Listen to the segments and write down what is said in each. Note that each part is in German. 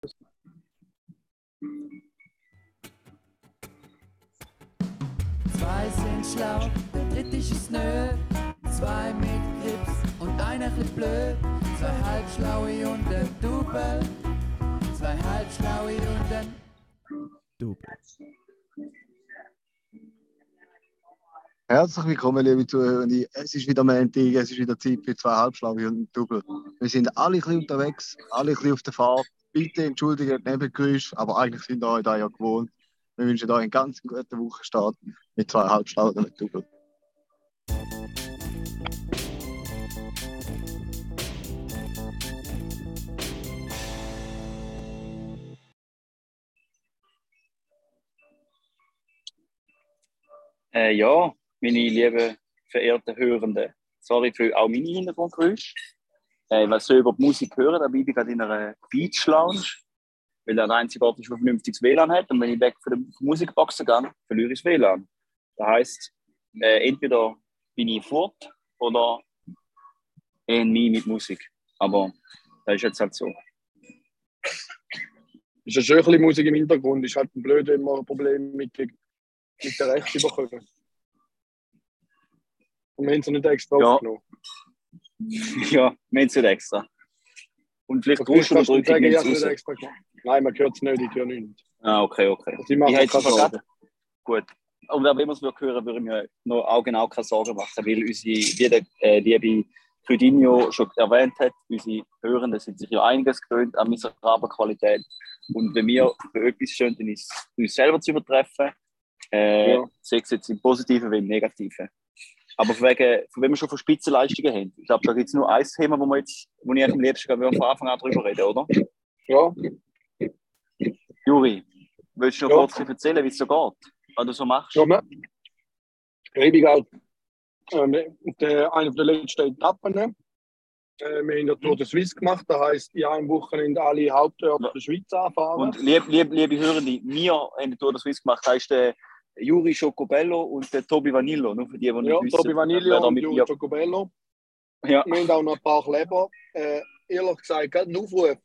Zwei sind schlau, der dritte ist nö. Zwei mit Grips und einer ist blöd. Zwei halbschlaue und ein Double. Zwei halbschlaue und ein Double. Herzlich willkommen, liebe Zuhörende. Es ist wieder Montag, es ist wieder Zeit für zwei Halbschlaue und ein Double. Wir sind alle ein bisschen unterwegs, alle ein bisschen auf der Fahrt. Bitte entschuldigt die Nebengeräusche, aber eigentlich sind wir da ja gewohnt. Wir wünschen euch einen ganz guten Wochenstart mit zwei Halbschlauen und einem Double. Äh, ja, meine lieben verehrten Hörenden, sorry für auch meine Hintergrundgeräusche. Äh, weil sie über die Musik hören, da bin ich gerade in einer Beach Lounge, weil der einzige Ort ist, der vernünftiges WLAN hat. Und wenn ich weg von der Musikboxen gehe, verliere ich das WLAN. Das heisst, äh, entweder bin ich fort oder eh nie mit Musik. Aber das ist jetzt halt so. ist ja schön ein Musik im Hintergrund. Ist halt ein blöd immer ein Problem mit, der- mit der Rechte bekommen. Und wir haben sie nicht extra Ja. aufgenommen. ja, es nicht extra. Und vielleicht Okay, du unterdrücken, sagen, wenn ich raus. extra. Nein, man hört es nicht, ich höre nichts. Ah, okay, okay. Also ich hätte es gerade. Gut. Und wenn wir es hören würden, würde ich mir noch auch genau keine Sorgen machen, weil unsere, wie der äh, liebe Crudinho schon erwähnt hat, unsere Hörenden sind sich ja einiges gewöhnt an miserabler Qualität. Und wenn wir für etwas stehen, dann ist uns selber zu übertreffen, äh, Ja. sei es jetzt im Positiven wie im Negativen. Aber von, wegen, von wenn wir schon von Spitzenleistungen haben, ich glaube, da gibt es nur ein Thema, wo, wir jetzt, wo ich am liebsten gerne von Anfang an drüber reden, oder? Ja, Juri, willst du noch Ja. kurz erzählen, wie es so geht? Was du so machst? ja. Schreibe ich halt. Ähm, der, eine der letzten Etappen. Äh, wir haben ja Tour de Suisse gemacht, das heisst, in einem Wochenende alle Hauptorte der Schweiz anfahren. Und lieb, lieb, liebe Hörende, wir haben die Tour de Suisse gemacht, da ist der Juri Schocobello und der Tobi Vanillo, nur für die, die nicht ja, wissen. Tobi Vanillo und Juri mir- Chocobello. Ja, Wir haben auch noch ein paar Kleber. Äh, ehrlich gesagt, gerade einen Aufruf.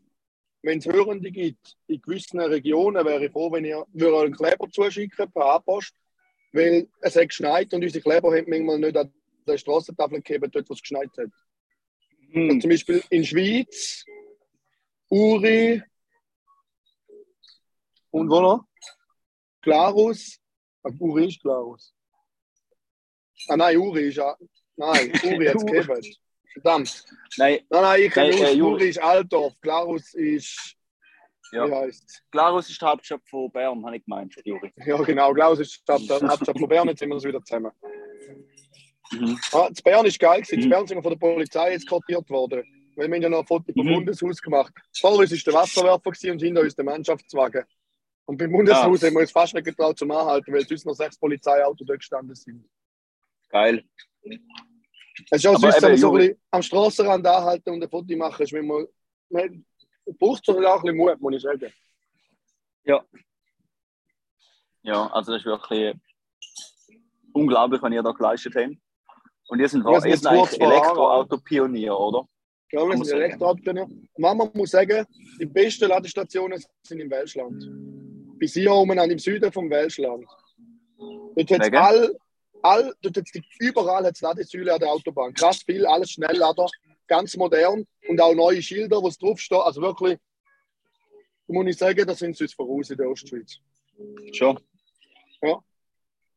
Wenn es Hörende gibt in gewissen Regionen, wäre ich froh, wenn ihr einen Kleber zuschicken per A-Post. Weil es hat geschneit und unsere Kleber haben manchmal nicht an der Straßentafel gegeben, dort, wo es geschneit hat. hm. Zum Beispiel in Schweiz, Uri und wo noch? Glarus. Uri ist Glarus. Ah nein, Uri ist ja. Nein, Uri hat es gegeben. Verdammt. Nein, Nein, nein, ich kenne äh, aus. Uri ist Altdorf, Glarus ist. Ja. Wie heißt Glarus ist die Hauptstadt von Bern, habe ich gemeint, Juri. Ja, genau, Glarus ist die Stadt, die Hauptstadt von Bern, jetzt sind wir uns wieder zusammen. Mhm. Ah, das Bern ist geil, gewesen. Mhm. das Bern sind wir von der Polizei jetzt kartiert worden. Weil wir haben ja noch ein Foto vom Mhm. Bundeshaus gemacht. Vor uns war der Wasserwerfer und hinter uns der Mannschaftswagen. Und beim Bundeshaus Ah. haben wir uns fast nicht getraut zum Anhalten, weil sonst noch sechs Polizeiautos dort gestanden sind. Geil. Es ist auch Aber süß, wenn so ein am Strassenrand anhalten und ein Foto machen. Ist, wenn man, man braucht sogar auch ein bisschen Mut, muss ich sagen. Ja, also das ist wirklich unglaublich, was ihr da geleistet habt. Und ihr seid, ihr seid eigentlich. Elektroauto-Pionier, oder? Ja, wir sind. Elektroautopionier. Mama muss sagen, die besten Ladestationen sind im Welschland. Bis hier oben an im Süden vom Welschland. Dort hat's Wegen? all, all, dort hat's die, überall hat's Ladesäule an der Autobahn. Krass viel, alles Schnelllader, ganz modern und auch neue Schilder, wo es draufsteht. Also wirklich, da muss ich sagen, da sind sie uns voraus in der Ostschweiz. Schon. Ja.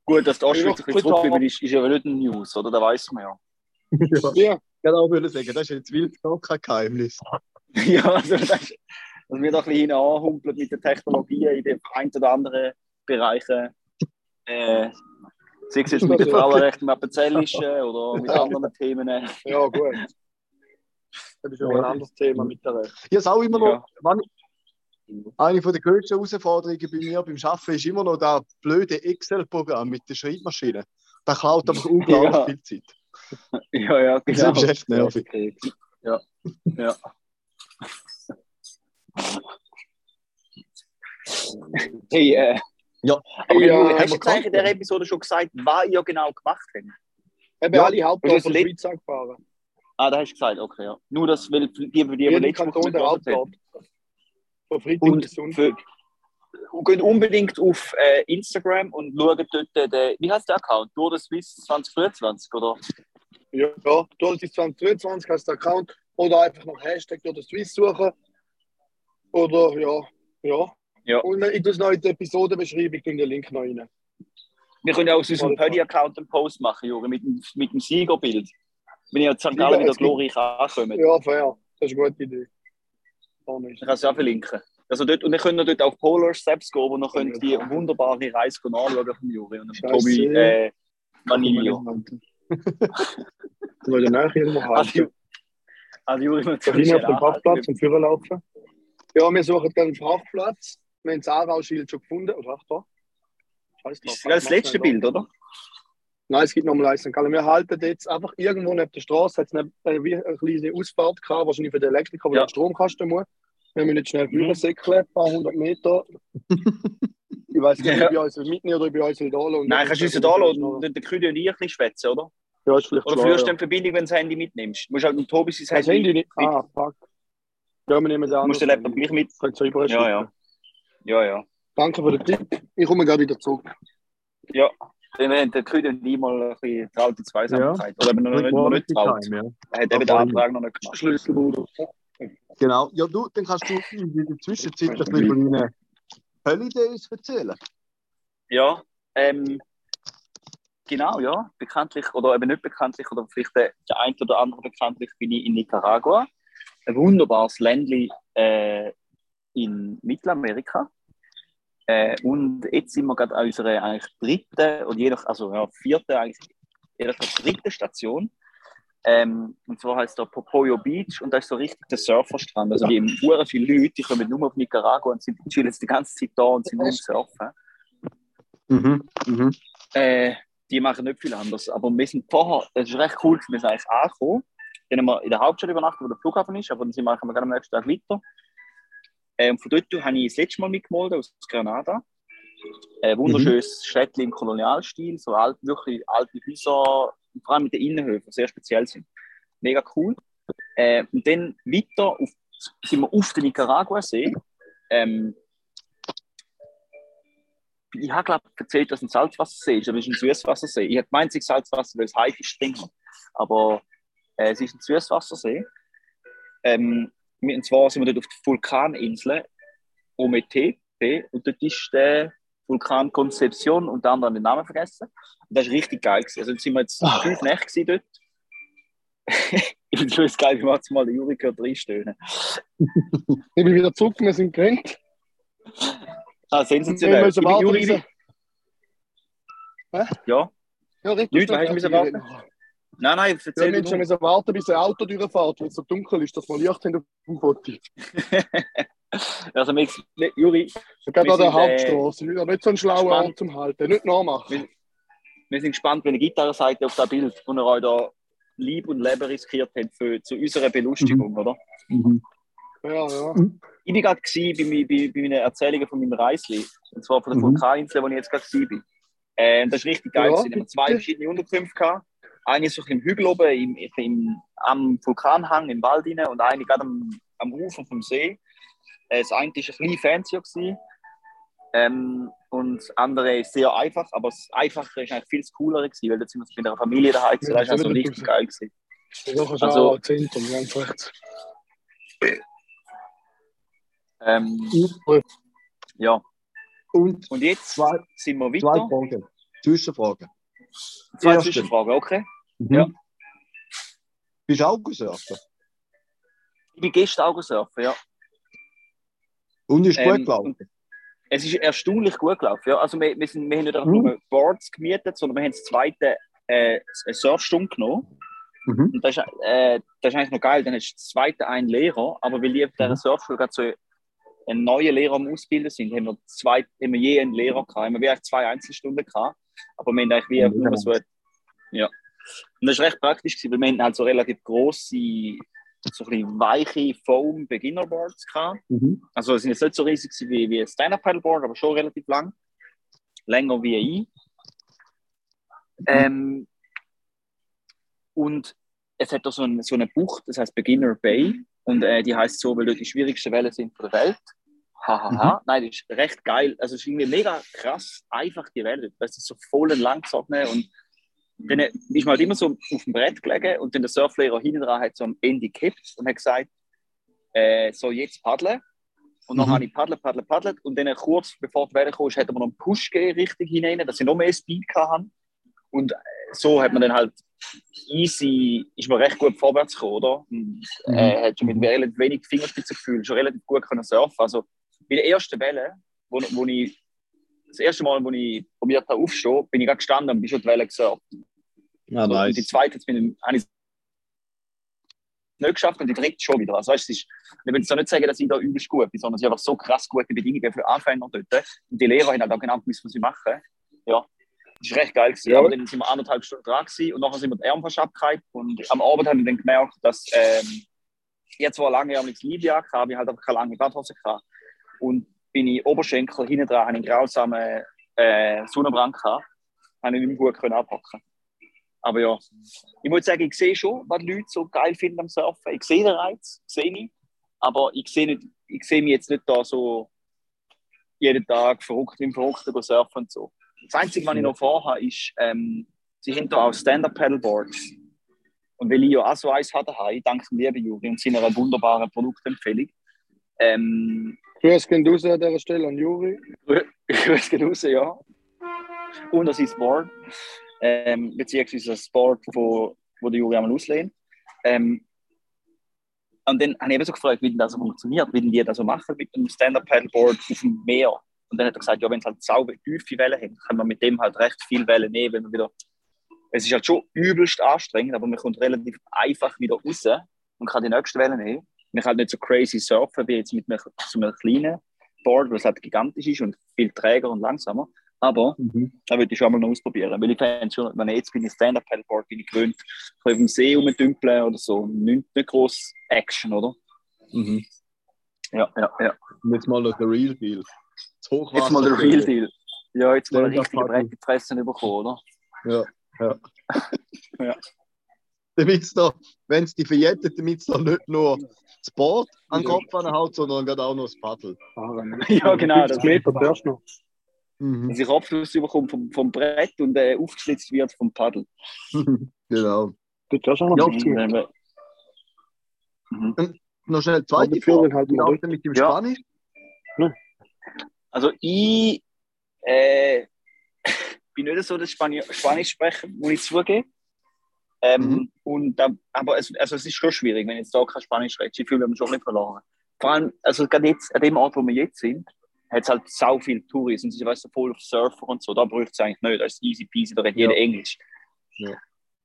Gut, dass die Ostschweiz Ja, ein bisschen zurückgeblieben ist, ist ja nicht ein News, oder? Da weiß man ja. Ja, Ich kann auch würde sagen, das ist jetzt wild gar kein Geheimnis. ja, also das, dass wir da ein bisschen anhumpeln mit den Technologien in den ein oder anderen Bereichen. Äh, sei es jetzt mit den. Frauenrechten im Appenzellischen oder mit Ja. anderen Themen. ja, gut. Das ist aber ein anderes Thema mit der Recht. Ich habe auch immer noch, Ja. eine der grössten Herausforderungen bei mir beim Arbeiten ist immer noch das blöde Excel-Programm mit der Schreibmaschine. Das klaut einfach unglaublich Ja. viel Zeit. Ja, ja, Das genau. ist echt nervig. Ja, ja. Hey, äh, Ja. aber Ja, haben hast wir du jetzt eigentlich in der gehabt? Episode schon gesagt, was ihr genau gemacht habt? Eben Ja, alle Hauptdorf das der Schweiz angefahren. Ah, da hast du gesagt, okay, ja. Nur das, weil die, die, die Jeden letzte Woche der. Hauptort. Von Freitag Und bis Sonntag. geht unbedingt auf äh, Instagram und schaut dort, äh, den, wie heißt der Account? Tour de Suisse 2023, oder? Ja, ja. Dort ist 2023 hast du den Account. Oder einfach nach Hashtag oder Swiss suchen. Oder ja, ja. Ja. Und in das neue Episodenbeschreibung tun den Link noch rein. Wir können ja aus unserem. Pödi-Account einen Post machen, Juri, mit, dem- mit dem Siegerbild. Wenn ihr in St. Gallen Ja, wieder es glorreich ankommt, Ja, fair. Das ist eine gute Idee. Nicht. dann kannst du auch verlinken. Also dort, und ihr könnt dort auf Polar Steps gehen, wo ihr könnt die wunderbare Reise anschauen von Juri und. Tobi äh. Du willst ja irgendwo Also, halten. also Juri, wir Da hinten auf dem Parkplatz und Führer laufen. Ja, wir suchen dann einen Parkplatz. Wir haben das Aarau-Schild schon gefunden. Oder ach da? Scheiß drauf. Das ist das letzte Bild, oder? Nein, es gibt nochmal eins. Wir halten jetzt einfach irgendwo neben der Straße. Hat es eine, eine, wie eine kleine Ausfahrt gehabt, wahrscheinlich für den Elektriker, weil Ja. er Stromkasten muss. Wir müssen nicht schnell Mhm. rübersäckeln, ein paar hundert Meter. ich weiß nicht, Ja. ob ich bei uns mitnehmen oder ob ich bei uns da lassen. Nein, kannst du uns ja da lassen und den Küde und ich ein bisschen schwätzen, oder? Ja, ist vielleicht Oder führst du ja. dann Verbindung, wenn du das Handy mitnimmst? Du musst halt mit Tobi sein Das Handy nicht. Ah, fuck. Ja, wir nehmen Du den musst den Laptop gleich mit. Könnt ihr rüber Ja, ja. Ja, ja. Danke für den Tipp. Ich komme gerade wieder zurück. Ja. Dann haben Küde und ich mal ein bisschen traut die Zweisamkeit. Oder eben noch nicht, noch nicht traut. Time, ja. Er hat eben den Antrag noch nicht gemacht. Schlüsselbruder. Genau. Ja, du, dann kannst du in der Zwischenzeit ein bisschen von deinen Holidays erzählen. Ja, ähm, genau, ja. Bekanntlich oder eben nicht bekanntlich oder vielleicht der, der ein oder andere bekanntlich bin ich in Nicaragua. Ein wunderbares Ländli äh, in Mittelamerika. Äh, und jetzt sind wir gerade an unserer eigentlich dritten und je nach, also ja, vierte, eigentlich je nach Station. Ähm, und zwar heißt der Popoyo Beach und da ist so richtig der Surferstrand. Also die haben viele Leute, die kommen nur auf Nicaragua und sind chillen jetzt die ganze Zeit da und sind nur Surfen. Mhm. Mhm. Äh, die machen nicht viel anders. Aber wir sind vorher, das ist recht cool, wir sind eigentlich angekommen. Dann haben wir in der Hauptstadt übernachtet, wo der Flughafen ist, aber dann sind wir eigentlich am nächsten Tag weiter. Äh, und von dort habe ich das letzte Mal mitgemalt aus Granada. Ein wunderschönes Städtchen im Kolonialstil, so alt, wirklich alte Häuser, vor allem mit den Innenhöfen, sehr speziell sind. Mega cool. Äh, und dann weiter auf, sind wir auf den Nicaragua-See. Ähm, ich habe glaube erzählt, dass es ein Salzwassersee ist, aber es ist ein Süßwassersee. Ich habe ist Salzwasser, weil es Haifisch trinken. Aber äh, es ist ein Süßwassersee. Ähm, und zwar sind wir dort auf der Vulkaninsel Ometepe und dort ist der Vulkan Concepcion und dann den Namen vergessen. Und das ist richtig geil. Gewesen. Also jetzt sind wir jetzt Ah. fünf Nächte dort. ich finde es geil, wie man mal den Juri gehört reinstöhnen. Ich bin wieder zurück, wir sind gerannt. Ah, sensationell. Ich bin Juri, er- ja. Ja, richtig. Nichts, was hast du warten? Nein, nein, Ja, erzähl wir du müssen müssen warten, bis ein Auto durchfährt, weil es so dunkel ist, dass wir Licht haben auf dem Foto. Also, wir, Juri, Wir an der äh, Hauptstraße. Wieder nicht so ein schlauer gespannt. Ort zum Halten. Nicht nachmachen. wir sind gespannt, wenn ihr Gitarre seid auf das Bild, wo ihr euch da Lieb und Leben riskiert habt für, zu unserer Belustigung, oder? Mhm. Ja, ja. Ich war gerade bei, bei, bei meinen Erzählungen von meinem Reisli, und zwar von der Mhm. Vulkaninsel, wo ich jetzt gerade war. Äh, das ist richtig geil. Ja. Wir haben zwei verschiedene Unterkünfte gehabt. Eine so im Hügel oben, im, im, am Vulkanhang im Wald rein, und eine gerade am, am Ufer vom See. Äh, das eine war ein bisschen fancier. Gewesen. Ähm, und das andere ist sehr einfach, aber das Einfache ist eigentlich viel cooler, gewesen, weil jetzt sind wir mit einer Familie daheim. Ja, Das ist also das richtig geil. Gewesen. Da kannst Also- auch Zentrum, ganz rechts. Ähm, ja, Und und jetzt Zwei- sind wir zwei weiter. Fragen. Zwischenfragen. Zwei Erste. Zwischenfragen, okay? Mhm. Ja. Bist du auch gesurft? Ich bin gestern auch surfen, ja. Und ist Ähm, gut gelaufen? Es ist erstaunlich gut gelaufen. Ja. Also wir, wir, sind, wir haben nicht einfach Mhm. nur Boards gemietet, sondern wir haben das zweite äh, eine Surfstunde genommen. Mhm. Und das ist, äh, das ist eigentlich noch geil. Dann ist das zweite ein Lehrer, aber weil die auf dieser Mhm. Surfschule gerade so einen neuen Lehrer am Ausbilden sind, haben wir, zwei, haben wir je einen Lehrer gehabt. Haben wir eigentlich zwei Einzelstunden gehabt, aber wir haben eigentlich wie nur so ja. Und das ist recht praktisch weil wir hatten halt so relativ grosse, so ein bisschen weiche Foam Beginner Boards gehabt. Mhm. Also es sind jetzt nicht so riesig wie, wie ein Stand-Up-Paddleboard, aber schon relativ lang. Länger wie ich. Ähm, und es hat da so, ein, so eine Bucht, das heißt Beginner Bay. Und äh, die heißt so, weil dort die schwierigsten Wellen sind von der Welt. Hahaha. Mhm. Nein, das ist recht geil. Also es ist irgendwie mega krass, einfach die Welt. Das ist so voll langgezogen und dann ist man halt immer so auf dem Brett gelegen und dann der Surflehrer hinten dran hat so am Ende gekippt und hat gesagt, äh, so jetzt paddeln. Und dann mhm. habe ich paddelt, paddelt, paddelt und dann kurz bevor die Welle kam, hat mir noch einen Push gegeben, richtig hinein, dass ich noch mehr Speed hatte. Und äh, so hat man dann halt easy, ist man recht gut vorwärts gekommen, oder? Und, mhm. äh, hat schon mit relativ wenig Fingerspitzengefühl schon relativ gut können surfen. Also bei der ersten Welle, wo, wo ich das erste Mal, wo ich probiert habe aufzustehen, bin ich gerade gestanden und bin schon die Welle gesurft. Ja, nice. Und die zweite jetzt bin, habe ich nicht geschafft und die dritte schon wieder. Also, weißt, ist, ich will jetzt nicht sagen, dass ich da übelst gut bin, sondern es sind einfach so krass gute Bedingungen für Anfänger dort. Und die Lehrer haben halt auch genau gewusst, was sie machen. Ja, das war recht geil. Gewesen. Ja. Aber dann sind wir anderthalb Stunden dran gewesen, und nachher sind wir die Arme fast abgehalten. Und am Abend habe ich dann gemerkt, dass ähm, ich zwar lange ärmliches Libya hatte, aber ich halt einfach keine lange Badhose gehabt. Und ich Oberschenkel hinten dran, habe einen grausamen äh, Sonnenbrand gehabt, habe ich nicht mehr gut können abpacken. Aber ja, ich muss sagen, ich sehe schon, was die Leute so geil finden am Surfen. Ich sehe den Reiz, sehe ich. Aber ich sehe, nicht, ich sehe mich jetzt nicht da so jeden Tag verrückt im Verrückten surfen und so. Das Einzige, was ich noch vorhabe, ist, ähm, sie haben da auch Stand-Up-Paddleboards. Und weil ich ja auch so eins hatte, danke dem lieben Juri und seiner wunderbaren Produktempfehlung. Ähm, Grüß gehen raus an dieser Stelle an Juri. Grüß gehen raus, ja. Und das ist Board ähm, beziehungsweise das Sport, wo, wo der Juri einmal auslehnt. Ähm, und dann habe ich eben so gefragt, wie denn das so funktioniert, wie denn die das so machen mit einem Stand-Up-Paddleboard auf dem Meer. Und dann hat er gesagt, ja, wenn es halt sauber tiefe Wellen hat, kann man mit dem halt recht viel Wellen nehmen, wenn man wieder. Es ist halt schon übelst anstrengend, aber man kommt relativ einfach wieder raus und kann die nächste Welle nehmen. Kann halt nicht so crazy surfen wie jetzt mit einem, so einem kleinen Board, was halt gigantisch ist und viel träger und langsamer. Aber mhm. da würde ich schon mal noch ausprobieren. Weil ich fände schon, wenn ich jetzt bin ich Stand-Up-Paddleboard, bin ich gewöhnt, auf dem See rumdümpeln oder so. Nicht, nicht groß Action, oder? Mhm. Ja, ja, ja. Und jetzt mal noch der Real Deal. Jetzt mal der Real Deal. Ja, jetzt mal eine richtige breite Fresse bekommen, oder? Ja, ja. ja. Damit es da, wenn es die verjettet, damit es nicht nur das Board an den Kopf anhält, sondern auch noch das Paddel. ja, genau. Das Meter noch mhm. dass ich Abschluss bekomme vom, vom Brett und äh, aufgeschlitzt wird vom Paddel. genau. Das ist auch noch ja, mhm. Noch schnell zweite Frage, halt wie mit dem ja. Spanisch? Ja. Also ich äh, bin nicht so das Spani Spanisch sprechen, muss ich zugeben. Ähm, mhm. und, aber es, also es ist schon schwierig, wenn jetzt da kein Spanisch redet. Ich fühle mich schon nicht verloren. Vor allem, also gerade jetzt, an dem Ort, wo wir jetzt sind, hat es halt sau viel Tourismus. Sie weißt voll auf Surfer und so. Da braucht es eigentlich nicht. Das ist easy peasy, da redet ja. jeder Englisch. Ja.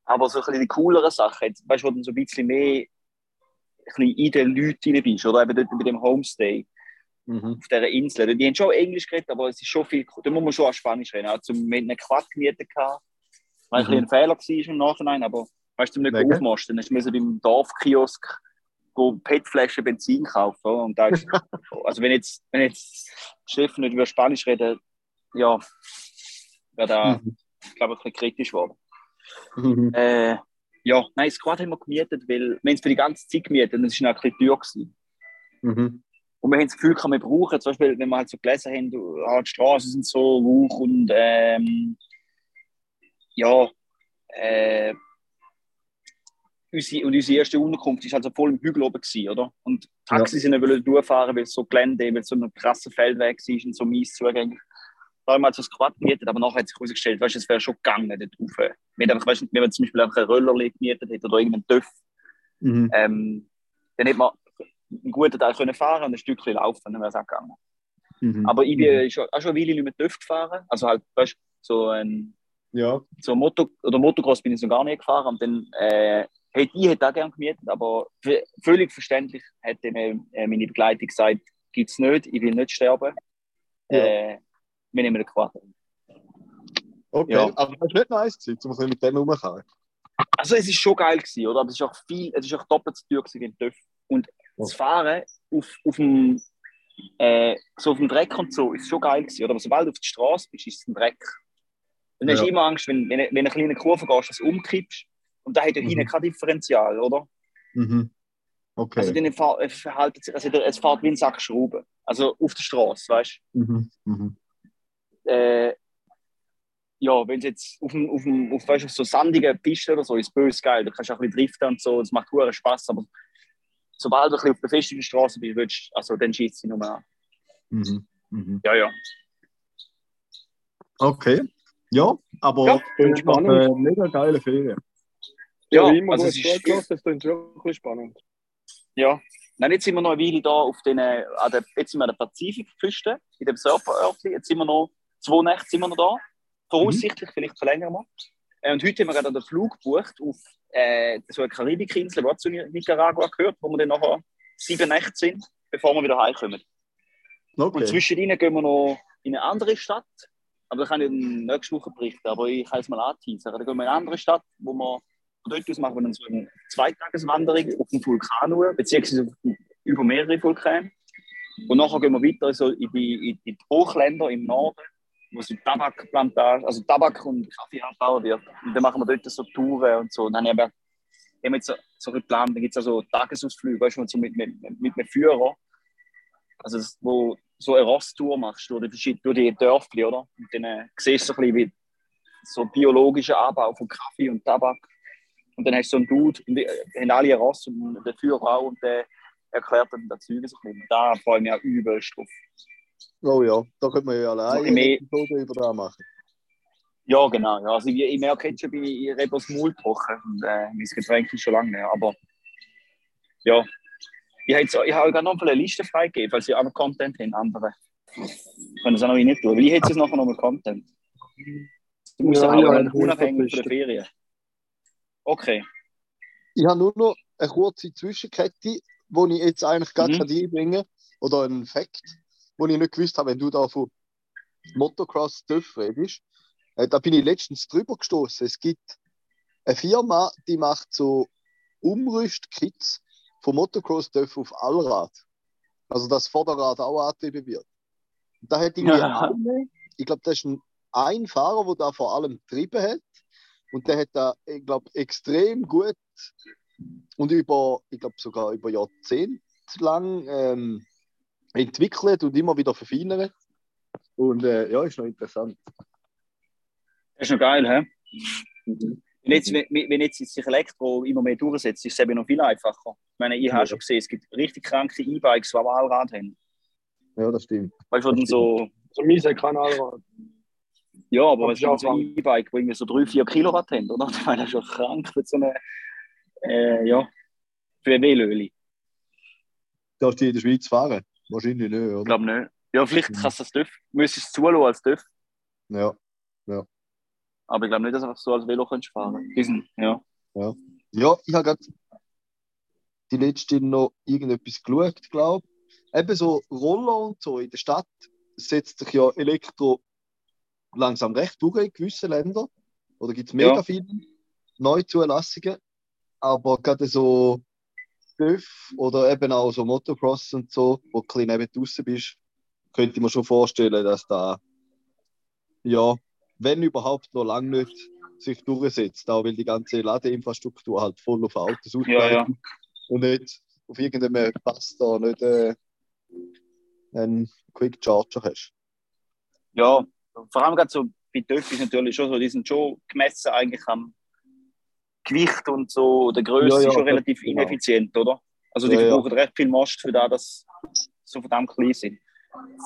Aber so ein bisschen die cooleren Sachen, weißt du, wo du so ein bisschen mehr ein bisschen in den Leuten rein bist, oder eben dort bei dem Homestay mhm. auf dieser Insel. Die haben schon Englisch geredet, aber es ist schon viel, da muss man schon auch Spanisch reden. Also, wir hatten einen Quad gemietet, gehabt, weil mhm. ein, ein Fehler war im Nachhinein, aber weißt du, nicht aufmachen, dann müssen wir beim Dorfkiosk PET-Flaschen Benzin kaufen. Und da ist, also wenn jetzt, wenn jetzt Steffen nicht über Spanisch reden, ja, wäre da, mhm. glaube ich, ein bisschen kritisch geworden. Mhm. Äh, ja, nein, das Quad haben wir gemietet, weil wir es für die ganze Zeit gemietet und es war ein bisschen teuer. Gewesen. Mhm. Und wir haben das Gefühl, kann man brauchen, zum Beispiel, wenn wir halt so gelesen haben, ah, die Straßen sind so hoch und ähm, ja, äh, unsere, und unsere erste Unterkunft war halt voll im Hügel oben, gewesen, oder? Und Taxis ja. sind nicht durchfahren, weil es so Gelände, weil es so ein krasser Feldweg war und so mies zugänglich. Da haben wir halt so ein Quad gemietet, aber nachher hat sich herausgestellt, weißt, es wäre schon gegangen dort rauf. Wir einfach, weißt, wenn man zum Beispiel einfach einen Roller gemietet hätte oder irgendeinen Töff, mhm. ähm, dann hätte man einen guten Teil können fahren und ein Stückchen laufen, dann wäre es auch gegangen. Mhm. Aber ich bin mhm. schon, auch schon eine Weile nicht mehr Töff gefahren, also halt, weißt, so ein ja. so Moto oder Motocross bin ich so gar nicht gefahren und dann äh, hätte ich hätte auch gerne gemietet, aber völlig verständlich hätte mir äh, meine Begleitung gesagt, gibt es nicht, ich will nicht sterben. Ja. Äh, wir nehmen den Quad. Okay, ja. aber das war nicht nice, gewesen, um mit dem rumzufahren. Also es war schon geil, gewesen, oder? aber es ist auch viel, es ist auch doppelt so teuer wie in TÜV. Und das Fahren auf, auf dem äh, so auf dem Dreck und so ist schon geil gewesen, oder? Aber sobald du auf die Straße bist, ist es ein Dreck. Und dann ja. hast du immer Angst, wenn, wenn, wenn eine kleine Kurve gehst, dass du umkippst und da hat ja mhm. hinten kein Differential, oder? Mhm. Okay. Also fahr- äh, verhalten sich, also der- es fährt wie ein Sack Schrauben. Also auf der Straße, weißt mhm. Mhm. du? Äh, ja, wenn es jetzt auf, dem, auf, dem, auf, weißt, du, auf so sandigen Pisten oder so ist böse geil. Da kannst du auch ein bisschen driften und so, das macht hohen Spaß. Aber sobald du ein bisschen auf befestigten Straße bist, willst, also, dann schießt sie nur an. Mhm. Mhm. Ja, ja. Okay. Ja, aber Ja, mache spannend. eine mega geile Ferien. Ja, Ja, immer also es ist- zugelassen, das klingt wirklich spannend. Ja. Nein, jetzt sind wir noch eine Weile da auf den, äh, an der, jetzt sind wir an der Pazifikküste, in dem Surferörtchen. Jetzt sind wir noch, zwei Nächte sind wir noch da. Voraussichtlich, vielleicht verlängern wir. Äh, Und heute haben wir gerade den Flug gebucht auf äh, so eine Karibikinsel, die zu Nicaragua gehört, wo wir dann nachher sieben Nächte sind, bevor wir wieder heimkommen. Und Okay. zwischendrin gehen wir noch in eine andere Stadt. Aber da kann ich dann nächste Woche berichten. Aber ich kann es mal anteasern. Da gehen wir in eine andere Stadt, wo wir von dort aus machen wir dann so eine Zweitageswanderung auf den Vulkan, beziehungsweise über mehrere Vulkane. Und nachher gehen wir weiter so in, die, in die Hochländer im Norden, wo so Tabakplantage, also Tabak und Kaffee angebaut wird. Und dann machen wir dort so Touren und so. Und dann haben wir, haben jetzt so, so geplant, da gibt es also Tagesausflüge, weißt du, so mit, mit, mit, mit einem Führer. Also, das, wo so eine Rosttour machst durch die, durch die Dörfli, oder? Und dann äh, siehst du so ein bisschen wie so biologischer Anbau von Kaffee und Tabak. Und dann hast du so einen Dude, und die äh, haben alle einen Rost und der Führer auch, und der erklärt dann das Zeug so ein bisschen. Da freue ich mich auch übelst drauf. Oh ja, da könnte man ja alleine So ein eine bisschen Episode über das machen. Ja, genau. Ja. Also, ich, ich merke jetzt schon, bin ich ich aus dem Mund gebrochen. Und, äh, mein Getränk ist schon lange mehr. Aber ja, ich habe, jetzt, ich habe gerade noch eine Liste freigegeben, falls ihr auch noch Content habt, andere. Können das auch noch nicht tun. Weil ich hätte jetzt nachher noch mal Content. Du musst Ja, ja, ja, unabhängig von der Ferien. Okay. Ich habe nur noch eine kurze Zwischenkette, die ich jetzt eigentlich gar Mhm. kann einbringen Oder einen Fakt, den ich nicht gewusst habe, wenn du da von Motocross redest. Äh, da bin ich letztens drüber gestoßen. Es gibt eine Firma, die macht so Umrüstkits von Motocross TÜV auf Allrad. Also dass Vorderrad auch angetrieben wird. Und da hat irgendwie Ja. eine, ich glaube, das ist ein, ein Fahrer, der da vor allem getrieben hat. Und der hat da, ich glaube, extrem gut und über, ich glaube sogar über Jahrzehnte lang ähm, entwickelt und immer wieder verfeinert. Und äh, ja, ist noch interessant. Das ist noch geil, hä? Wenn jetzt, wenn, wenn jetzt sich Elektro immer mehr durchsetzt, ist es eben noch viel einfacher. Ich meine, ich habe Ja. schon gesehen, es gibt richtig kranke E-Bikes, die aber Allrad haben. Ja, das stimmt. Weißt du, wo dann so, Also, mein hat kein Allrad. ja, aber es ist so auch E-Bike, die irgendwie so 3-4 Kilowatt haben, oder? Ich meine, das ist schon krank für so eine, äh, ja, für eine Ölöli. Darfst du in der Schweiz fahren? Wahrscheinlich nicht, Ich oder? glaube nicht. Ja, vielleicht Mhm. kannst du das TÜV, müsstest es zulassen als TÜV, Ja. Aber ich glaube nicht, dass du einfach so als Velo kannst fahren. Die sind, ja. Ja, ich habe gerade die letzte noch irgendetwas geschaut, glaube ich. Eben so Roller und so in der Stadt setzt sich ja Elektro langsam recht durch in gewissen Ländern. Oder gibt es mega Ja. viele Neuzulassungen. Aber gerade so TÜV oder eben auch so Motocross und so, wo du ein bisschen neben draußen bist, könnte ich mir schon vorstellen, dass da, ja, wenn überhaupt, noch lange nicht sich durchsetzt. Auch weil die ganze Ladeinfrastruktur halt voll auf Autos Ja, ja. und nicht auf irgendeinem Pass da nicht äh, einen Quick Charger hast. Ja, vor allem gerade so bei ist natürlich schon so, die sind schon gemessen eigentlich am Gewicht und so, der Größe Ja, ja, ist schon relativ genau. ineffizient, oder? Also die ja. verbrauchen recht viel Mast für das, dass sie so verdammt klein sind.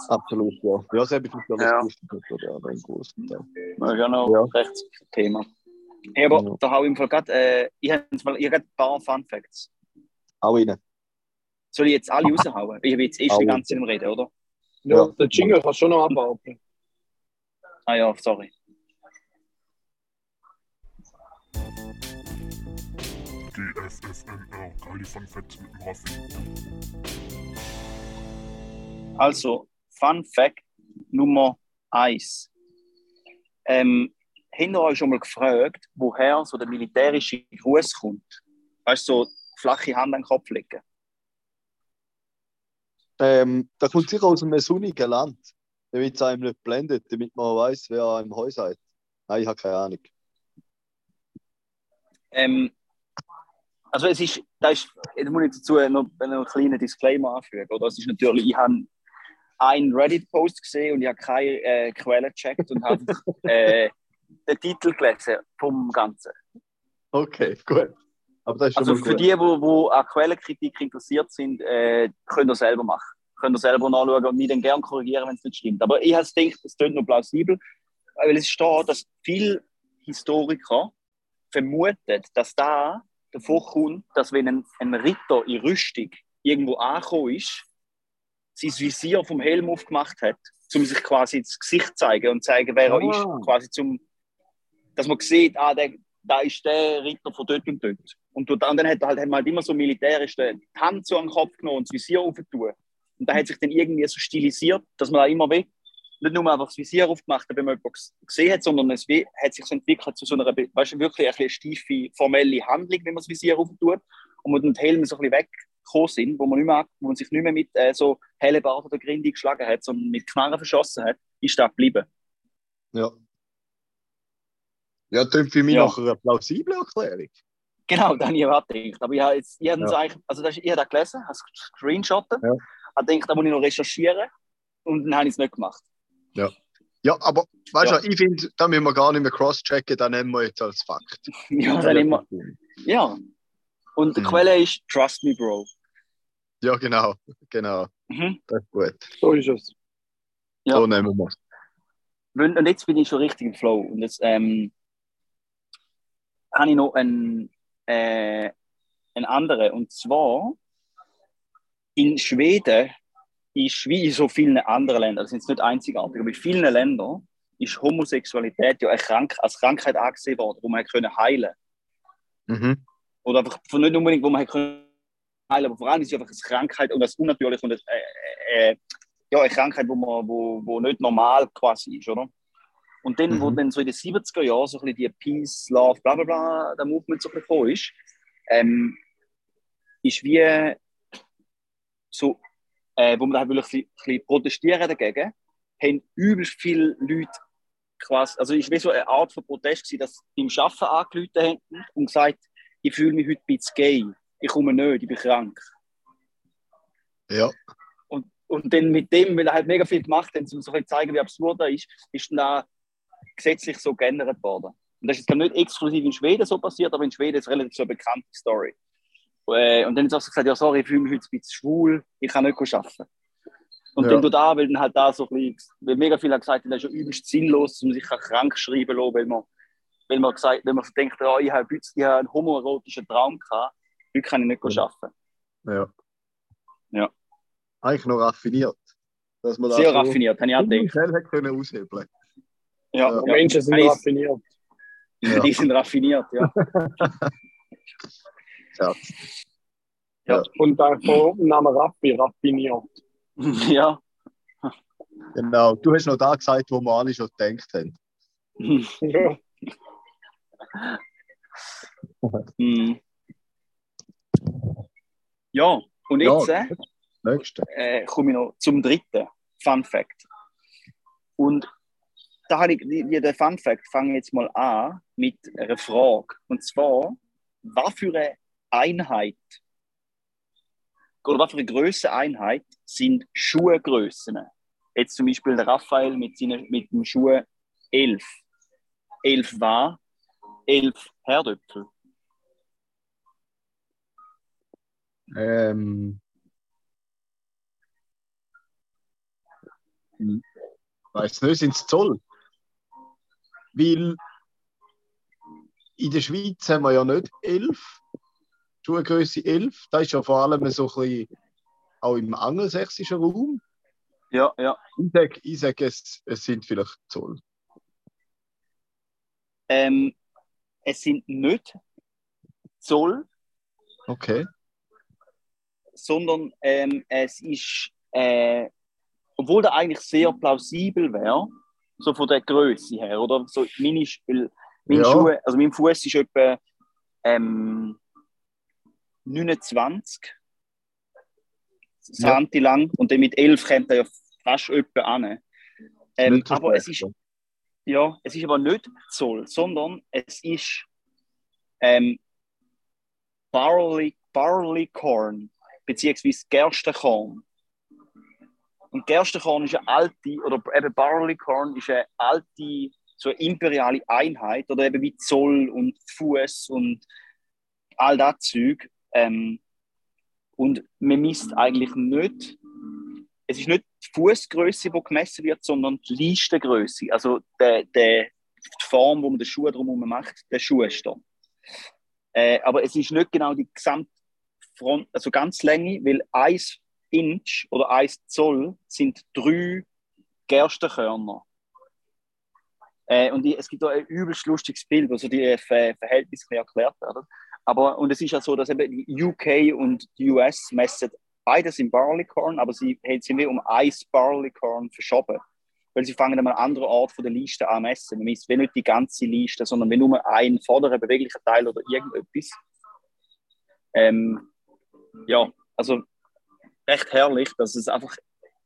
Absolut, ja. Ja, ich nicht alles Ja. gewusst, oder aber einen großen Teil. Das ist ja noch Ja. recht Thema. Hey, aber Ja. da habe ich im Fall gerade, äh, ich habe jetzt mal- ich ein paar Fun Facts. Auch rein. Soll ich jetzt alle raushauen? Ich habe jetzt erst die ganze Zeit im Reden, oder? Ja, Ja. der Jingle kannst du schon noch abbauen. Ah ja, sorry. GFFNR, geile Fun Facts mit dem Raffi. Also, Fun Fact Nummer 1. Ähm, habt euch schon mal gefragt, woher so der militärische Gruß kommt? Weißt du, so flache Hand an den Kopf legen. Ähm, da kommt sicher aus einem sonnigen Land, damit es einem nicht blendet, damit man weiß, wer einem Heu sagt. Nein, ich habe keine Ahnung. Ähm, Also es ist, da ist, da muss ich dazu noch, noch einen kleinen Disclaimer anfügen. Oder? Es ist natürlich, ich habe einen Reddit-Post gesehen und ich habe keine äh, Quelle gecheckt und habe äh, den Titel gelesen vom Ganzen. Okay, gut. Das Also für gut. die, die, die an Quellenkritik interessiert sind, äh, könnt ihr selber machen. Könnt ihr selber nachschauen und mich dann gerne korrigieren, wenn es nicht stimmt. Aber ich habe gedacht, es klingt noch plausibel, weil es steht, dass viele Historiker vermuten, dass da davon kommt, dass wenn ein, ein Ritter in Rüstung irgendwo angekommen ist, sein Visier vom Helm aufgemacht hat, um sich quasi ins Gesicht zu zeigen und zeigen, wer er Ah. ist, quasi zum, dass man sieht, ah, der, da ist der Ritter von dort und dort. Und, dort- und dann hat er halt, man halt immer so militärisch die Hand so an den Kopf genommen und das Visier aufgetan. Und da hat sich dann irgendwie so stilisiert, dass man da immer will, nicht nur einfach das Visier aufgemacht hat, wenn man jemanden gesehen hat, sondern es hat sich so entwickelt zu so einer, weißt du, wirklich eine steife, formelle Handlung, wenn man das Visier auftut. Und wo dann die Helme so ein bisschen weggekommen sind, wo man, nicht mehr, wo man sich nicht mehr mit äh, so Hellebart oder Grindi geschlagen hat, sondern mit Knarren verschossen hat, ist das geblieben. Ja. Ja, das für mich Ja. nach einer plausiblen Erklärung. Genau, dann habe ich gedacht. Aber ich habe jetzt, ich habe Ja. so eigentlich, also das, ich habe das gelesen, habe es gescreenshottet, Ja. habe gedacht, da muss ich noch recherchieren und dann habe ich es nicht gemacht. Ja, aber weißt Ja. du, ich finde, da müssen wir gar nicht mehr cross-checken, das nehmen wir jetzt als Fakt. Ja, dann immer, ja. Und die Mhm. Quelle ist Trust Me, Bro. Ja, genau. Genau. Mhm. Das ist gut. So ist es. Ja. So nehmen wir es. Und jetzt bin ich schon richtig im Flow. Und jetzt ähm, habe ich noch einen, äh, einen anderen. Und zwar in Schweden ist wie in so vielen anderen Ländern, das sind jetzt nicht einzigartig, aber in vielen Ländern ist Homosexualität ja als Krankheit angesehen worden, wo man können heilen Mhm. Oder einfach von nicht unbedingt, wo man können heilen aber vor allem ist es einfach eine Krankheit und das unnatürlich und das, äh, äh, ja, eine Krankheit, wo, man, wo, wo nicht normal quasi ist, oder? Und dann, wo Mhm. dann so in den 70er Jahren so ein bisschen die Peace, Love, bla bla bla, der Movement so ein bisschen ist, ähm, ist wie so, äh, wo man da wirklich ein bisschen protestieren dagegen, haben übelst viele Leute quasi, also ist wie so eine Art von Protest gewesen, dass die im Arbeiten angerufen haben und gesagt, ich fühle mich heute ein bisschen gay, ich komme nicht, ich bin krank. Ja. Und, und dann mit dem, weil er halt mega viel gemacht hat, um so zu zeigen, wie absurd er ist, ist dann auch gesetzlich so geändert worden. Und das ist jetzt nicht exklusiv in Schweden so passiert, aber in Schweden ist es relativ so eine bekannte Story. Äh, Und dann hat er gesagt, ja sorry, ich fühle mich heute ein bisschen schwul, ich kann nicht arbeiten. Und Ja. dann tut da, weil dann halt da so ein bisschen, weil mega viele haben gesagt, das ist ja übelst sinnlos, man sich krank schreiben lassen, weil man, weil man gesagt, wenn man denkt, ja, ich habe, heute- ich habe einen homoerotischen Traum gehabt, heute kann ich nicht Ja. arbeiten. Ja. Ja. Eigentlich noch raffiniert. Dass man das Sehr so raffiniert, habe ich auch gedacht. schnell hätte können aushebeln. Ja, Ja. Die Menschen sind Eins. raffiniert. Ja. Die sind raffiniert, ja. Ja. Und der Vorname Raffi, raffiniert. ja. Genau. Du hast noch da gesagt, wo wir alle schon gedacht haben. Ja. Hm. Ja, und jetzt Ja. äh, äh, komme ich noch zum dritten Fun Fact. Und da habe ich, der Fun Fact fange jetzt mal an mit einer Frage. Und zwar, was für eine Einheit oder was für eine Größe Einheit sind Schuhgrößen? Jetzt zum Beispiel der Raphael mit, seinen, mit dem Schuh 11. 11 war 11 Herdöpfel. Ähm. Hm. Weiß nicht, sind es Zoll? Weil in der Schweiz haben wir ja nicht 11, Schuhgröße 11. Das ist ja vor allem so ein bisschen auch im angelsächsischen Raum. Ja, ja. Ich sage, ich sag, es, es sind vielleicht Zoll. Ähm, es sind nicht Zoll, Okay. sondern ähm, es ist, äh, obwohl der eigentlich sehr plausibel wäre, so von der Größe her, oder? So meine, weil meine Ja. Schuhe, also mein Fuß ist etwa ähm, 29 Ja. Santi lang und dann mit 11 kommt er ja fast etwa an. Ähm, aber es ist, ja, es ist aber nicht Zoll, sondern es ist ähm, Barley, Barleycorn, beziehungsweise Gerstenkorn. Und Gerstenkorn ist eine alte, oder eben Barleycorn ist eine alte, so eine imperiale Einheit, oder eben wie Zoll und Fuß und all das Zeug. Ähm, und man misst eigentlich nicht, es ist nicht die Fußgröße, die gemessen wird, sondern die Leistengröße. Also der, die Form, wo man den Schuh drumherum macht, der Schuhstand. Äh, aber es ist nicht genau die gesamte Front, also ganz Länge, weil 1 Inch oder 1 Zoll sind drei Gerstenkörner. Äh, und die, es gibt da ein übelst lustiges Bild, wo so die Ver Verhältnisse erklärt werden. Aber, und es ist ja so, dass eben die UK und die US messen beides im Barleycorn, aber sie sind wie um ein Barleycorn verschoben. Weil sie fangen an einem anderen Ort von der Liste an messen. Man misst nicht die ganze Liste, sondern wenn nur ein vorderer beweglicher Teil oder irgendetwas. Ähm, ja, also recht herrlich, dass es einfach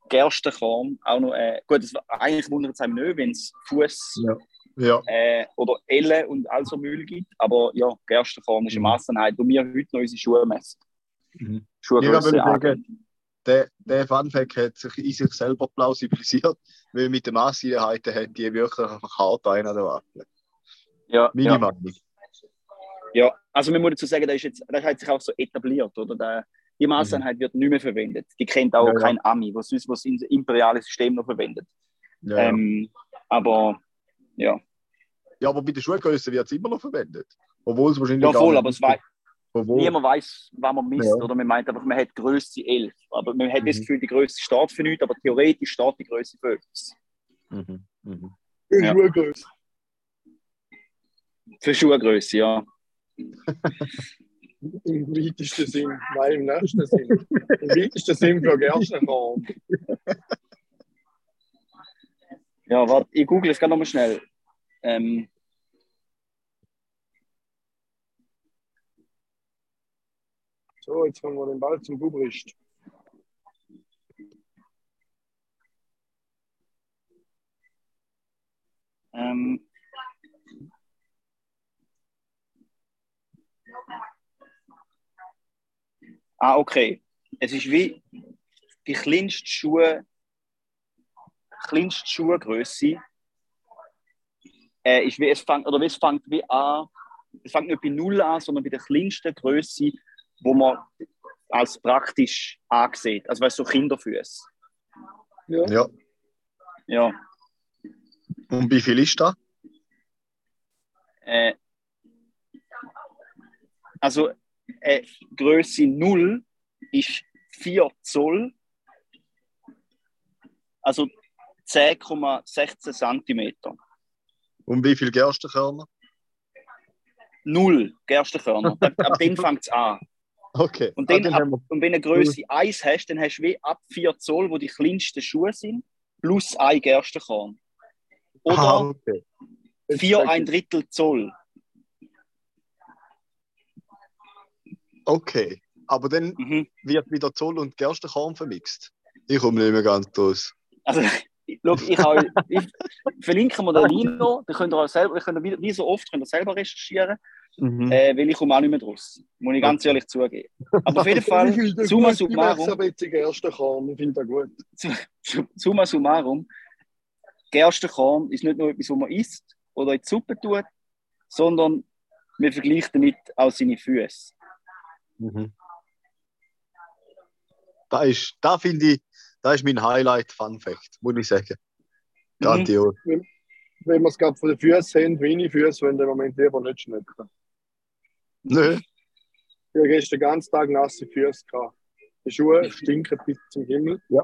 Gerstenkorn auch noch, äh, gut, es, eigentlich wundert es einem nicht, wenn es Fuß Ja. Ja. äh, oder Elle und all so Müll gibt, aber ja, Gerstenkorn ist eine Massenheit, wo wir heute noch unsere Schuhe messen. Mhm. Schuhgröße Ja, angeben. Der, der Funfact hat sich in sich selber plausibilisiert, weil mit den Masseinheiten hat die wirklich einfach hart einen an der Waffe. Ja, Meine ja. Meinung. Ja, also man muss dazu sagen, das, ist jetzt, das hat sich auch so etabliert, oder? Der, die Maßeinheit wird nicht mehr verwendet. Die kennt auch Ja, ja. kein Ami, was sonst was das imperiale System noch verwendet. Ja, ja. Ähm, aber ja, ja, aber bei den Schuhgrößen wird es immer noch verwendet. Obwohl es wahrscheinlich ja gar voll, nicht aber es wei Obwohl, niemand weiß, was man misst, Ja. oder man meint einfach, man hat Größe 11. Aber man hat das Mhm. Gefühl, die Größe steht für nichts, aber theoretisch steht die Größe für etwas. Mhm. Mhm. In Ja. Schuhgröße. Für Schuhgröße, ja. Im weitesten Sinn. Nein, im nächsten Sinn. Im weitesten Sinn für Gerstenkorn. Ja, warte, ich google es gerade nochmal schnell. Ähm, So, jetzt haben wir den Ball zum Bubrist. ähm, ah, okay. Es ist wie die kleinste Schuhe, kleinste Schuhgröße. Äh, ist wie es fängt, oder wie es fängt wie an, es fängt nicht bei Null an, sondern bei der kleinsten Größe, wo man als praktisch angesehen. Also weißt du, so Kinderfüße. Ja. Ja. Ja. Und wie viel ist das? Äh, also äh, Größe 0 ist 4 Zoll, also 10,16 Zentimeter. Und wie viel Gerstenkörner? Null Gerstenkörner. ab, ab dem fängt es an. Okay. Und, dann, Ah, dann ab, haben wir, und wenn du Größe 1 hast, dann hast du wie ab 4 Zoll, wo die kleinsten Schuhe sind, plus ein Gerstenkorn. Oder ah, okay. 4 ein Drittel Zoll. okay. Aber dann Mhm. wird wieder Zoll und Gerstenkorn vermixt. Ich komme nicht mehr ganz draus. Also, schau, ich, habe, ich verlinke mir den Lino, dann könnt ihr auch selber, ihr könnt wie, so oft könnt ihr selber recherchieren, Mhm. äh, weil ich komme auch nicht mehr draus. Muss ich ganz ehrlich zugeben. Aber auf jeden Fall, summa? Ich summarum, Gerstenkorn. Ich finde das gut. su- summa summarum, Gerstenkorn ist nicht nur etwas, was man isst oder in die Suppe tut, sondern wir vergleichen damit auch seine Füße. Mhm. Da ist, da finde ich, da ist mein Highlight Fun Fact, muss ich sagen. Mhm. Grandios. Wenn wir es gerade von den Füßen haben, meine Füße wollen im Moment lieber nicht schmecken. Nö. Ich habe gestern den ganzen Tag nasse Füße gehabt. Die Schuhe stinken bis zum Himmel. Ja.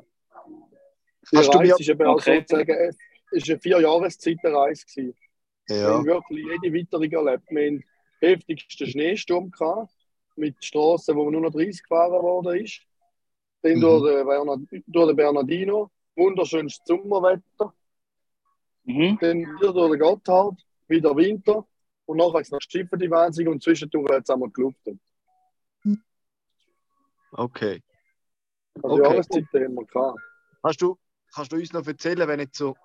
Die Hast du Reise mir- ist eben auch Okay. sozusagen, es ist eine vier Jahreszeit der Reise gewesen. Wir Ja. haben wirklich jede Witterung erlebt. Wir haben den heftigsten Schneesturm gehabt, mit Straßen, wo nur noch 30 gefahren worden ist. Dann Mhm. durch, den Bernard, durch den Bernardino, wunderschönes Sommerwetter. Mhm. Dann wieder durch den Gotthard, wieder Winter. Und nachher ist noch Schiffen die Wahnsinn und zwischendurch hat es einmal geluftet. Okay. Also Okay. Jahreszeiten haben wir gehabt. Hast du, kannst du uns noch erzählen, wenn jetzt so,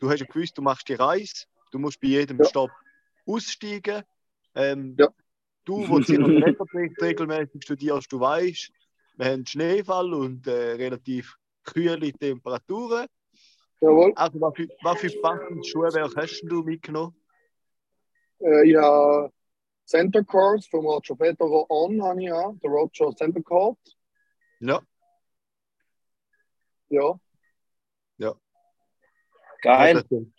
du hast ja gewusst, du machst die Reise, du musst bei jedem Ja. Stopp aussteigen. Ähm, Ja. du, wo sicher den Wetterbericht regelmäßig studierst, du weißt, wir haben Schneefall und äh, relativ kühle Temperaturen. Jawohl. Also, was für, was für passendes Schuhwerk hast du mitgenommen? Äh, ich habe Center Court vom Roger Federer On, habe ich auch, der Roger Center Court. Ja, Ja, Geil. das klingt-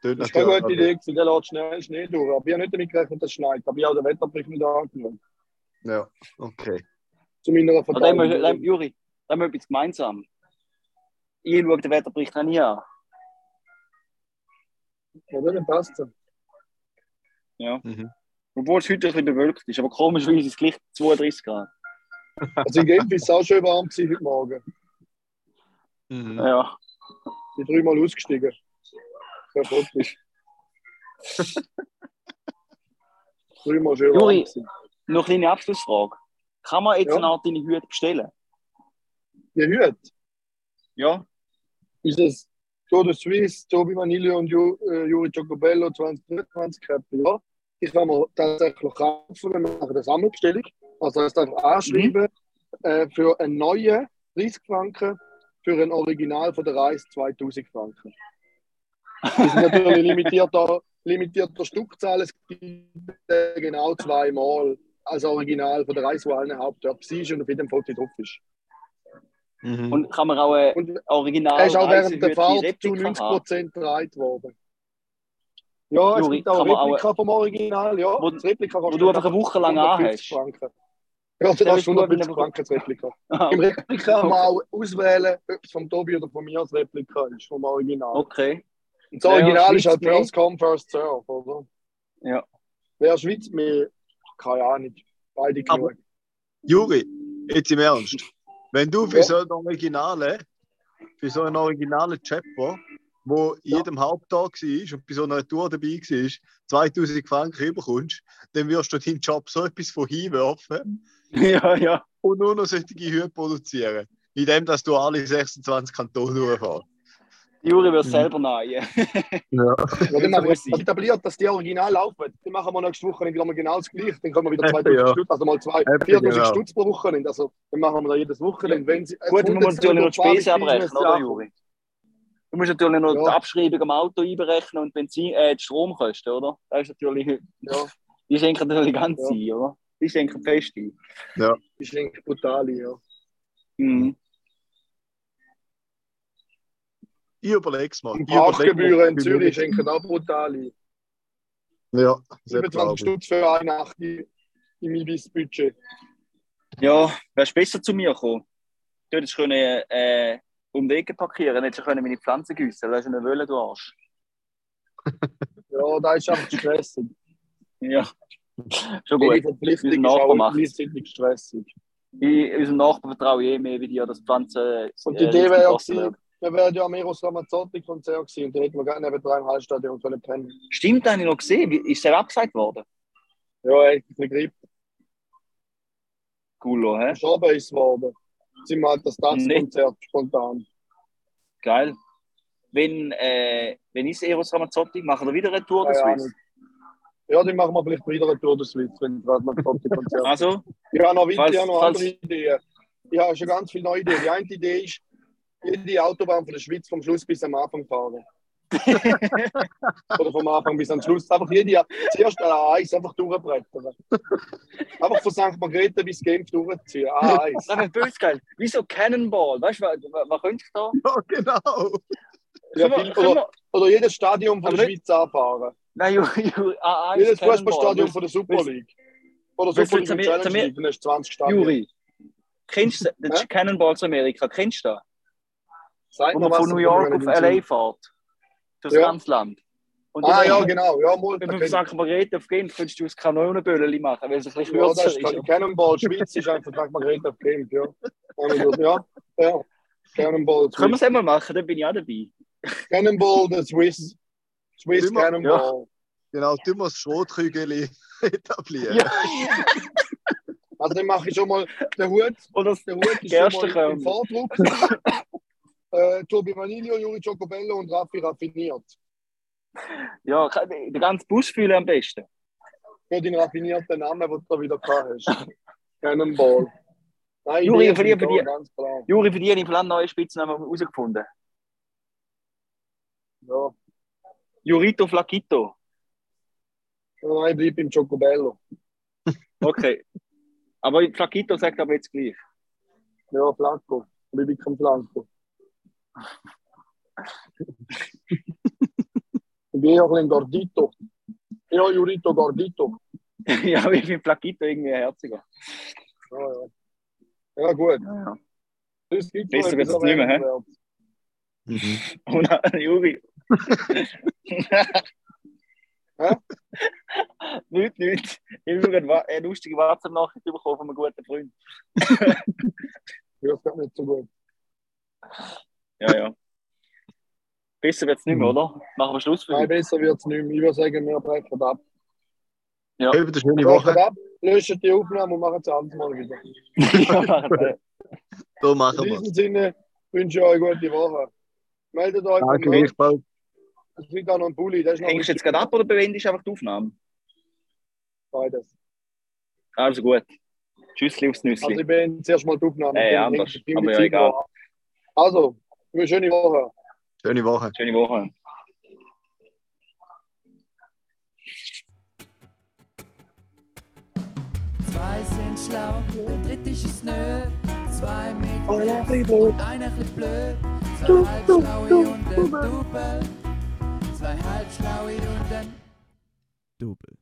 klingt das ist keine gute Idee, gewesen, der lässt schnell Schnee durch. Aber ich habe nicht damit gerechnet, dass es schneit. Aber ich habe den Wetterbericht nicht angenommen. Ja, okay. Zu meiner Aber dann haben wir, dann, Verteidigung. Juri, dann haben wir etwas gemeinsam. Ich schaue den Wetterbericht auch nie an. Oder? Dann passt es. Ja. Mhm. Obwohl es heute ein bisschen bewölkt ist. Aber komischerweise ist es gleich 32 Grad. Also in Genf ist es auch schön warm gewesen heute Morgen. Mhm. Ja. Ich bin dreimal ausgestiegen. Ja, wirklich. dreimal schön warm Juri. gewesen. Noch eine kleine Abschlussfrage. Kann man jetzt Ja. eine Art deine Hüte bestellen? Die Hüte. Ja. ist es Tour de Suisse, Tobi Vanille und äh, Juri Giacobello 2023 gehabt. Ja, ich kann mir tatsächlich kaufen, wir machen eine Sammelbestellung. Also das einfach anschreiben äh, für einen neuen 30 Franken, für ein Original von der Reise 2000 Franken. Das ist natürlich limitierter, limitierter Stückzahl. Es gibt äh, genau zweimal als Original von der Reise, wo allen Hauptort war und auf jedem Foto drauf ist. Mhm. Und kann man auch ein Und Original Er ist auch während der Fahrt zu Replika 90 haben? Prozent bereit worden. Ja, es Juri, gibt auch eine man auch- Replika vom Original, ja. Wo- das Replika wo du einfach eine Woche lang anhast. Franken. Ja, das ist dir vor, wenn 150 du- Franken das Replika. Ah, Im Replika kann man auch auswählen, ob es vom Tobi oder von mir das Replika ist, vom Original. Okay. Und das Original ist halt first come, first serve, oder? Ja. Wer Schweiz mehr, keine Ahnung. Beide Aber- genug. Juri, jetzt im Ernst. Wenn du für Ja. so einen Originale, für so einen originalen Chapter, wo in Ja. jedem Haupttag war und bei so einer Tour dabei war, 2000 Franken überkommst, dann wirst du deinen Job so etwas von hinwerfen Ja, ja. und nur noch solche Hüte produzieren. Indem, dass du alle 26 Kantone durchfährst. Juri wird Mhm. selber nein. Ja. Ja, wir muss sein. etabliert, dass die Original laufen. Dann machen wir nächste Woche wieder mal genau das gleiche. Dann können wir wieder Eben, 2000 ja. Stutz, also mal zwei, Eben, 4000 genau. Stutz pro Wochenende. Also dann machen wir da jedes Wochenende. Wenn sie, Gut, man muss natürlich noch die Spesen abrechnen, oder Ja. Juri? Du musst natürlich noch Ja. die Abschreibung am Auto einberechnen und Benzin, äh, die Stromkosten, oder? Das ist natürlich, Ja, die schenken natürlich ganz Ja. ein, oder? Die schenken fest ein. ist eigentlich brutal, ja. Mhm. Ich überleg's mal. Und Parkgebühren in Zürich schenken auch brutal ein. Ja, sehr 27 traurig. Stutz für eine Nacht im im Ibis-Budget. Ja, wärst besser zu mir gekommen. Du hättest können, äh, um die Ecke parkieren, hättest du können meine Pflanzen gießen. Das ist eine Wölle, du Arsch. Ja, da ist einfach stressig. Ja. Schon gut. Verpflichtung Unser ist Nachbar auch gleichzeitig stressig. Ich, unserem Nachbarn vertraue ich eh mehr wie dir, dass die Pflanzen. Und die äh, Idee richtig wäre ja gewesen. Wir wären ja am Eros Ramazzotti-Konzert gewesen und da hätten wir gerne neben dran im Hallstadion können pennen. Stimmt, habe ich noch gesehen. Ist der abgesagt worden? Ja, echt ein bisschen Grip. Cool, hä? Verschoben ist worden. Sind wir halt das Tanzkonzert spontan. Geil. Wenn, äh, wenn ist Eros Ramazzotti, machen wir wieder eine Tour des Keine Swiss. Ahnung. Ja, dann machen wir vielleicht wieder eine Tour der Schweiz, wenn gerade mal Konzert Also, Ich habe noch, Falls- ich habe noch falls- andere Ideen. Ich habe schon ganz viele neue Ideen. Die eine Idee ist, jede Autobahn von der Schweiz vom Schluss bis am Anfang fahren. Oder vom Anfang bis am Schluss. Einfach jede, zuerst A1 einfach durchbrettern. Einfach von St. Margrethe bis Genf durchziehen. A1. das ist böse geil. Wieso Cannonball? Weißt du, was, könnte ich da? Ja, genau. Ja, wir- oder, wir- oder jedes Stadion von der Schweiz anfahren. Nein, Ju- Ju- A1 Jedes. Fußballstadion von der Super League. Oder Super League Challenge League. Dann hast du 20 Stadien. Juri, kennst du den? Cannonball zu Amerika? Kennst du das? Sag Wo man von New York auf LA fährt. Durchs Ja. ganze Land. Und Ah ja, genau. Ja, mal, Wenn du ich. St. Margrethe auf Genf könntest du das Kanonenböllchen machen, weil es ein bisschen Ja, kürzer das ist. ist Cannonball. Schweiz ist einfach St. Margrethe auf Genf, ja. Ja, ja. Cannonball. Können wir es einmal machen, dann bin ich auch dabei. Cannonball, the Swiss. Swiss Immer- Cannonball. Genau, du musst Schrotkügel etablieren. Ja. Also dann mache ich schon mal den Hut. Oder das Der Hut ist schon mal im Vordruck. Äh, Tobi Vanillo, Juri Giacobello und Raffi raffiniert. Ja, den ganzen Bus fühlen am besten. für deinen raffinierten Namen, den du da wieder gehabt hast. Cannonball. Nein, Juri, für die- für die- ganz klar. Juri, für die habe ich einen neuen Spitznamen herausgefunden. Ja. Jurito Flakito. Nein, bleib im Chocobello. Okay. aber Flakito sagt aber jetzt gleich. Ja, Flanco. Bleib ich kein Flanco. Ich bin auch ein Gordito. Ja, Jurito Gordito. ja, ich finde Flakito irgendwie herziger. Ja, ja. ja gut. Ja. Das gibt Besser wird's etwas nicht mehr, hä? Mhm. Und äh, Juri. Nicht, nicht. Ich habe eine lustige WhatsApp-Nachricht bekommen von einem guten Freund. Ja, das geht nicht so gut. Ja, ja. Besser wird es nicht mehr, oder? Machen wir Schluss für Nein, heute. besser wird es nicht mehr. Ich würde sagen, wir brechen ab. Habt eine schöne Brechen Woche. ab, löschen die Aufnahme und machen es abends mal wieder. ja, machen wir. So In machen wir diesem Sinne wünsche ich euch eine gute Woche. Meldet euch Danke, gleichfalls. Es liegt auch noch ein Bulli. Das ist noch Hängst du jetzt gerade ab oder bewendest du einfach die Aufnahme? Beides. Also gut. Tschüssli aufs Also Nüssli. ich bin zuerst mal die Aufnahme. Äh, anders. Aber ja, egal. Also, eine schöne Woche. Schöne Woche. Schöne Woche. Zwei sind schlau, der dritte ist nö. Zwei mit Grips und einer chli blöd. Zwei halbschlaue und ein Double. Zwei halbschlaue und ein Double.